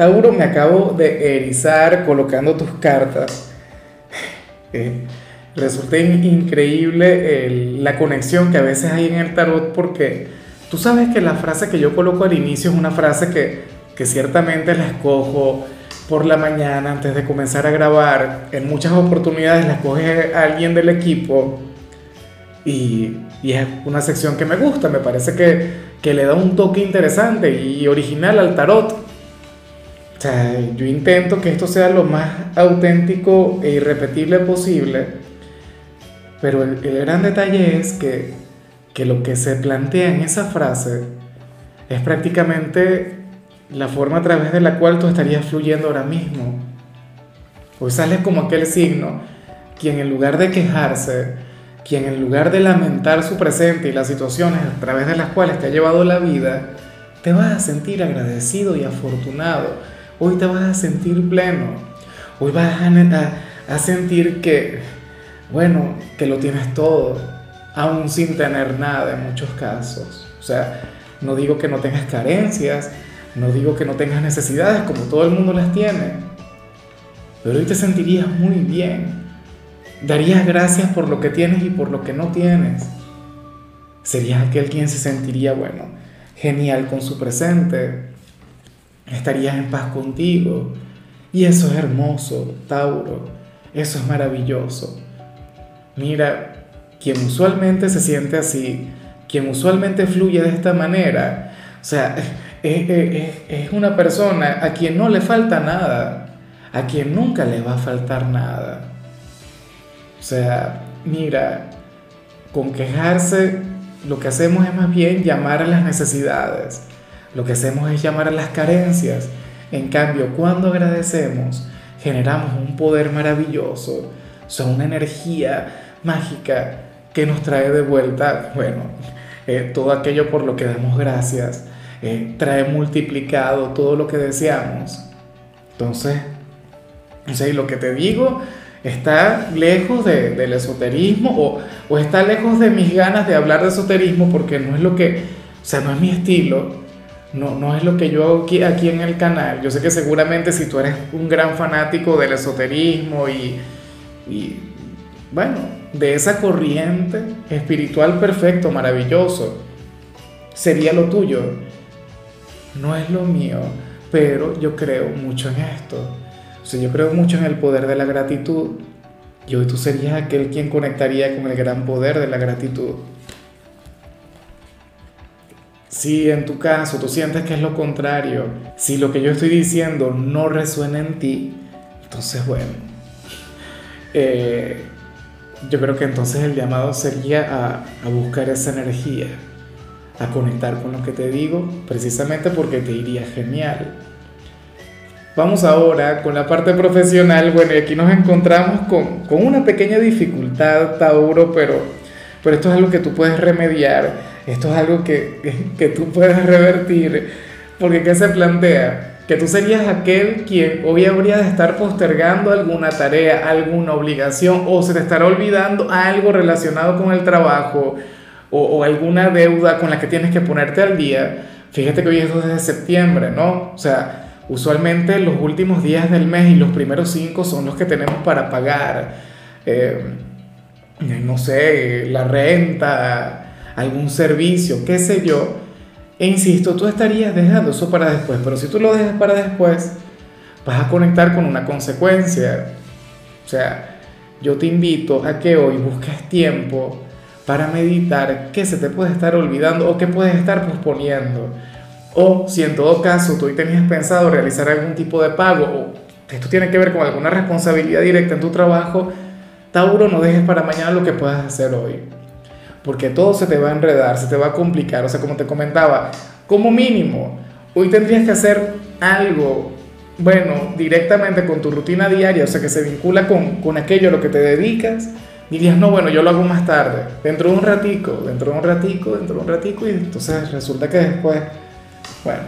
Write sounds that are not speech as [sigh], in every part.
Tauro, me acabo de erizar colocando tus cartas. Eh, resulta increíble la conexión que a veces hay en el tarot porque tú sabes que la frase que yo coloco al inicio es una frase que, que ciertamente la escojo por la mañana antes de comenzar a grabar. En muchas oportunidades la escoge alguien del equipo y, y, es una sección que me gusta, me parece que, que le da un toque interesante y original al tarot. O sea, yo intento que esto sea lo más auténtico e irrepetible posible, pero el, gran detalle es que, que lo que se plantea en esa frase es prácticamente la forma a través de la cual tú estarías fluyendo ahora mismo. Hoy sales como aquel signo, quien en lugar de quejarse, quien en lugar de lamentar su presente y las situaciones a través de las cuales te ha llevado la vida, te vas a sentir agradecido y afortunado Hoy te vas a sentir pleno. Hoy vas a, sentir que, bueno, que lo tienes todo, aún sin tener nada en muchos casos. O sea, no digo que no tengas carencias, no digo que no tengas necesidades como todo el mundo las tiene, pero hoy te sentirías muy bien. Darías gracias por lo que tienes y por lo que no tienes. Serías aquel quien se sentiría, bueno, genial con su presente, estarías en paz contigo. Y eso es hermoso, Tauro, eso es maravilloso. Mira, quien usualmente se siente así, quien usualmente fluye de esta manera, o sea, es, una persona a quien no le falta nada, a quien nunca le va a faltar nada. O sea, mira, con quejarse lo que hacemos es más bien llamar a las necesidades lo que hacemos es llamar a las carencias. En cambio, cuando agradecemos, generamos un poder maravilloso, son una energía mágica que nos trae de vuelta, bueno, eh, todo aquello por lo que damos gracias, eh, trae multiplicado todo lo que deseamos. Entonces, o lo que te digo está lejos del esoterismo o, o está lejos de mis ganas de hablar de esoterismo porque no es lo que, o sea, no es mi estilo, no, no es lo que yo hago aquí, aquí en el canal. Yo sé que seguramente si tú eres un gran fanático del esoterismo y, y bueno, de esa corriente espiritual perfecto, maravilloso, sería lo tuyo. No es lo mío, pero yo creo mucho en esto. O sea, yo creo mucho en el poder de la gratitud. Y hoy tú serías aquel quien conectaría con el gran poder de la gratitud. Si en tu caso tú sientes que es lo contrario, si lo que yo estoy diciendo no resuena en ti, entonces bueno, eh, yo creo que entonces el llamado sería a, buscar esa energía, a conectar con lo que te digo, precisamente porque te iría genial. Vamos ahora con la parte profesional. Bueno, y aquí nos encontramos con, con una pequeña dificultad, Tauro, pero, pero esto es algo que tú puedes remediar esto es algo que, que, tú puedes revertir, porque ¿qué se plantea? Que tú serías aquel quien hoy habría de estar postergando alguna tarea, alguna obligación, o se te estará olvidando algo relacionado con el trabajo, o, alguna deuda con la que tienes que ponerte al día. Fíjate que hoy es 2 de septiembre, ¿no? O sea, usualmente los últimos días del mes y los primeros cinco son los que tenemos para pagar, eh, no sé, la renta, algún servicio, qué sé yo. E insisto, tú estarías dejando eso para después, pero si tú lo dejas para después, vas a conectar con una consecuencia. O sea, yo te invito a que hoy busques tiempo para meditar qué se te puede estar olvidando o qué puedes estar posponiendo. O si en todo caso tú hoy tenías pensado realizar algún tipo de pago o esto tiene que ver con alguna responsabilidad directa en tu trabajo, Tauro, no dejes para mañana lo que puedas hacer hoy porque todo se te va a enredar, se te va a complicar. O sea, como te comentaba, como mínimo, hoy tendrías que hacer algo bueno, directamente con tu rutina diaria, o sea, que se vincula con, con aquello a lo que te dedicas, dirías, no, bueno, yo lo hago más tarde, dentro de un ratico, dentro de un ratico, dentro de un ratico, y entonces resulta que después, bueno,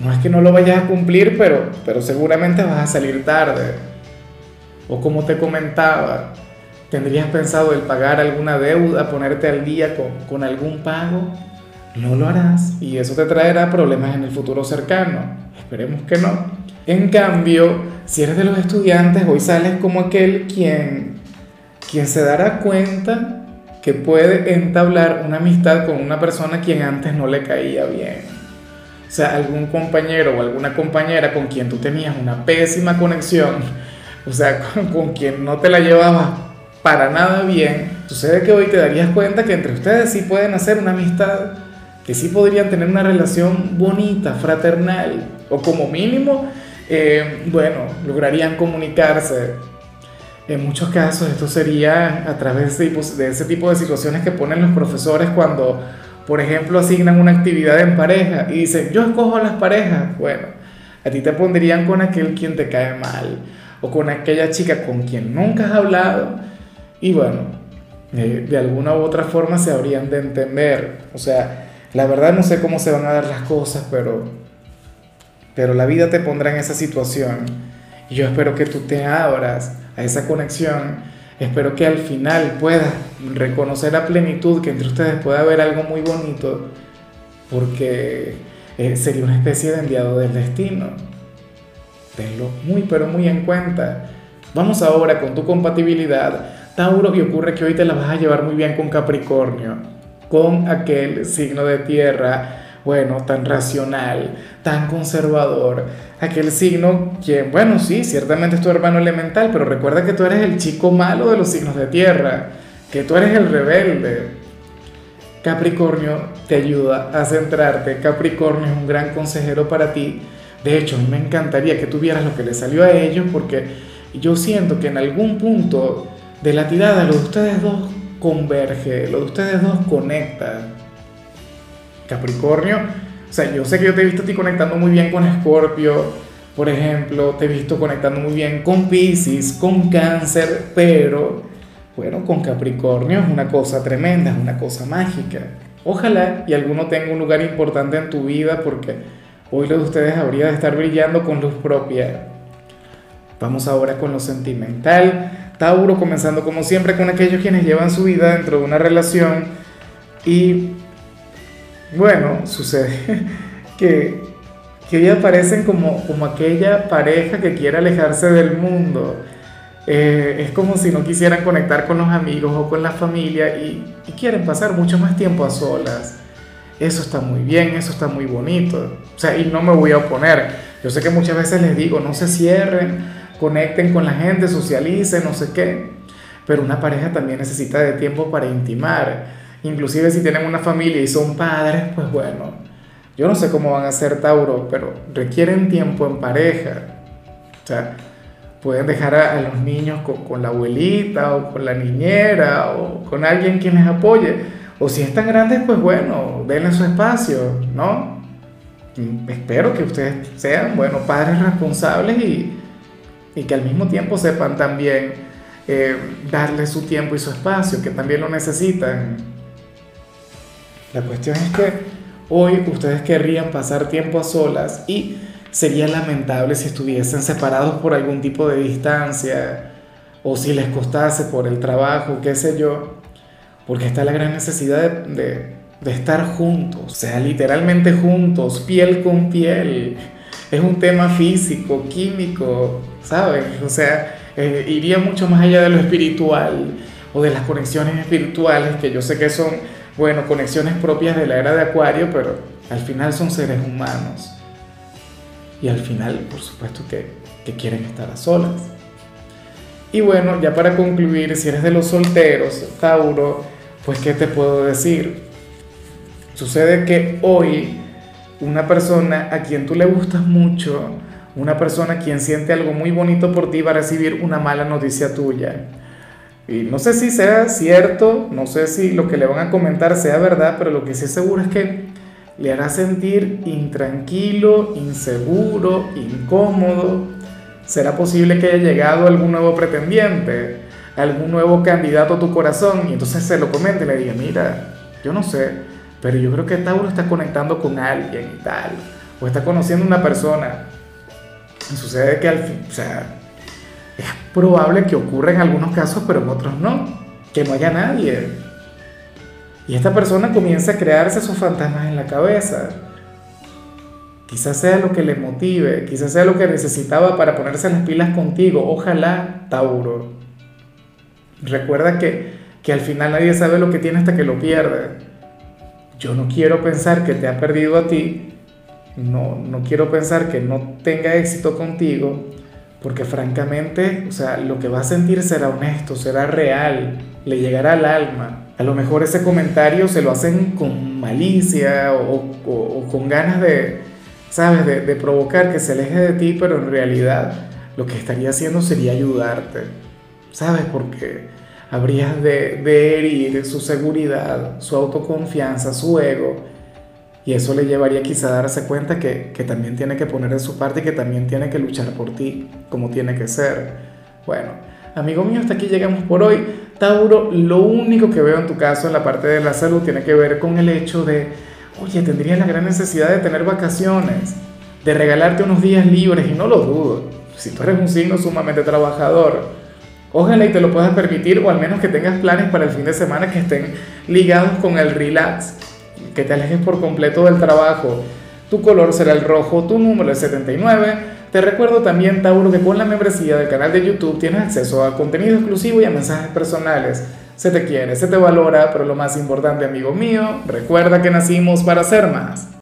no es que no lo vayas a cumplir, pero, pero seguramente vas a salir tarde. O como te comentaba, tendrías pensado el pagar alguna deuda, ponerte al día con, con algún pago, no lo harás y eso te traerá problemas en el futuro cercano. Esperemos que no. En cambio, si eres de los estudiantes, hoy sales como aquel quien, quien se dará cuenta que puede entablar una amistad con una persona quien antes no le caía bien. O sea, algún compañero o alguna compañera con quien tú tenías una pésima conexión, o sea, [laughs] con, con quien no te la llevabas para nada bien, sucede que hoy te darías cuenta que entre ustedes sí pueden hacer una amistad que sí podrían tener una relación bonita, fraternal, o como mínimo, eh, bueno, lograrían comunicarse. En muchos casos esto sería a través de, de ese tipo de situaciones que ponen los profesores cuando, por ejemplo, asignan una actividad en pareja y dicen, yo escojo las parejas. Bueno, a ti te pondrían con aquel quien te cae mal o con aquella chica con quien nunca has hablado y bueno, eh, de alguna u otra forma se habrían de entender. O sea, la verdad no sé cómo se van a dar las cosas, pero, pero la vida te pondrá en esa situación. Y yo espero que tú te abras a esa conexión. Espero que al final puedas reconocer a plenitud que entre ustedes pueda haber algo muy bonito, porque eh, sería una especie de enviado del destino. Tenlo muy, pero muy en cuenta. Vamos ahora con tu compatibilidad. Tauro, y ocurre que hoy te la vas a llevar muy bien con Capricornio con aquel signo de tierra, bueno, tan racional, tan conservador, aquel signo que, bueno, sí, ciertamente es tu hermano elemental, pero recuerda que tú eres el chico malo de los signos de tierra, que tú eres el rebelde. Capricornio te ayuda a centrarte, Capricornio es un gran consejero para ti. De hecho, me encantaría que tuvieras lo que le salió a ellos porque yo siento que en algún punto de la tirada, los de ustedes dos converge, lo de ustedes dos conecta. Capricornio, o sea, yo sé que yo te he visto a ti conectando muy bien con Escorpio, por ejemplo, te he visto conectando muy bien con Pisces, con Cáncer, pero bueno, con Capricornio es una cosa tremenda, es una cosa mágica. Ojalá y alguno tenga un lugar importante en tu vida porque hoy lo de ustedes habría de estar brillando con luz propia. Vamos ahora con lo sentimental. Tauro comenzando como siempre con aquellos quienes llevan su vida dentro de una relación y bueno, sucede [laughs] que, que hoy aparecen como, como aquella pareja que quiere alejarse del mundo. Eh, es como si no quisieran conectar con los amigos o con la familia y, y quieren pasar mucho más tiempo a solas. Eso está muy bien, eso está muy bonito. O sea, y no me voy a oponer. Yo sé que muchas veces les digo, no se cierren, conecten con la gente, socialicen, no sé qué. Pero una pareja también necesita de tiempo para intimar. Inclusive si tienen una familia y son padres, pues bueno, yo no sé cómo van a ser Tauro, pero requieren tiempo en pareja. O sea, pueden dejar a, los niños con, la abuelita o con la niñera o con alguien quien les apoye. O si están grandes, pues bueno, denle su espacio, ¿no? espero que ustedes sean, bueno, padres responsables y, y que al mismo tiempo sepan también eh, darle su tiempo y su espacio, que también lo necesitan. La cuestión es que hoy ustedes querrían pasar tiempo a solas y sería lamentable si estuviesen separados por algún tipo de distancia o si les costase por el trabajo, qué sé yo, porque está la gran necesidad de, estar juntos, sea, literalmente juntos, piel con piel es un tema físico, químico, ¿sabes? O sea, eh, iría mucho más allá de lo espiritual o de las conexiones espirituales, que yo sé que son, bueno, conexiones propias de la era de Acuario, pero al final son seres humanos. Y al final, por supuesto, que, que quieren estar a solas. Y bueno, ya para concluir, si eres de los solteros, Tauro, pues ¿qué te puedo decir? Sucede que hoy una persona a quien tú le gustas mucho, una persona quien siente algo muy bonito por ti va a recibir una mala noticia tuya. Y no sé si sea cierto, no sé si lo que le van a comentar sea verdad, pero lo que sí es seguro es que le hará sentir intranquilo, inseguro, incómodo. ¿Será posible que haya llegado algún nuevo pretendiente, algún nuevo candidato a tu corazón? Y entonces se lo comente y le diga, mira, yo no sé, pero yo creo que Tauro está conectando con alguien y tal, o está conociendo una persona. Sucede que al fin, o sea, es probable que ocurra en algunos casos, pero en otros no, que no haya nadie. Y esta persona comienza a crearse esos fantasmas en la cabeza. Quizás sea lo que le motive, quizás sea lo que necesitaba para ponerse las pilas contigo. Ojalá, Tauro. Recuerda que, que al final nadie sabe lo que tiene hasta que lo pierde. Yo no quiero pensar que te ha perdido a ti, no, no quiero pensar que no tenga éxito contigo, porque francamente, o sea, lo que va a sentir será honesto, será real, le llegará al alma. A lo mejor ese comentario se lo hacen con malicia o, con ganas de, ¿sabes?, de, provocar que se aleje de ti, pero en realidad lo que estaría haciendo sería ayudarte, ¿sabes? Porque habrías de, de herir su seguridad, su autoconfianza, su ego, y eso le llevaría quizá a darse cuenta que, que, también tiene que poner de su parte y que también tiene que luchar por ti, como tiene que ser. Bueno, amigo mío, hasta aquí llegamos por hoy. Tauro, lo único que veo en tu caso en la parte de la salud tiene que ver con el hecho de, oye, tendrías la gran necesidad de tener vacaciones, de regalarte unos días libres, y no lo dudo. Si tú eres un signo sumamente trabajador, Ojalá y te lo puedas permitir o al menos que tengas planes para el fin de semana que estén ligados con el relax, que te alejes por completo del trabajo. Tu color será el rojo, tu número es 79. Te recuerdo también, Tauro, que con la membresía del canal de YouTube tienes acceso a contenido exclusivo y a mensajes personales. Se te quiere, se te valora, pero lo más importante, amigo mío, recuerda que nacimos para ser más.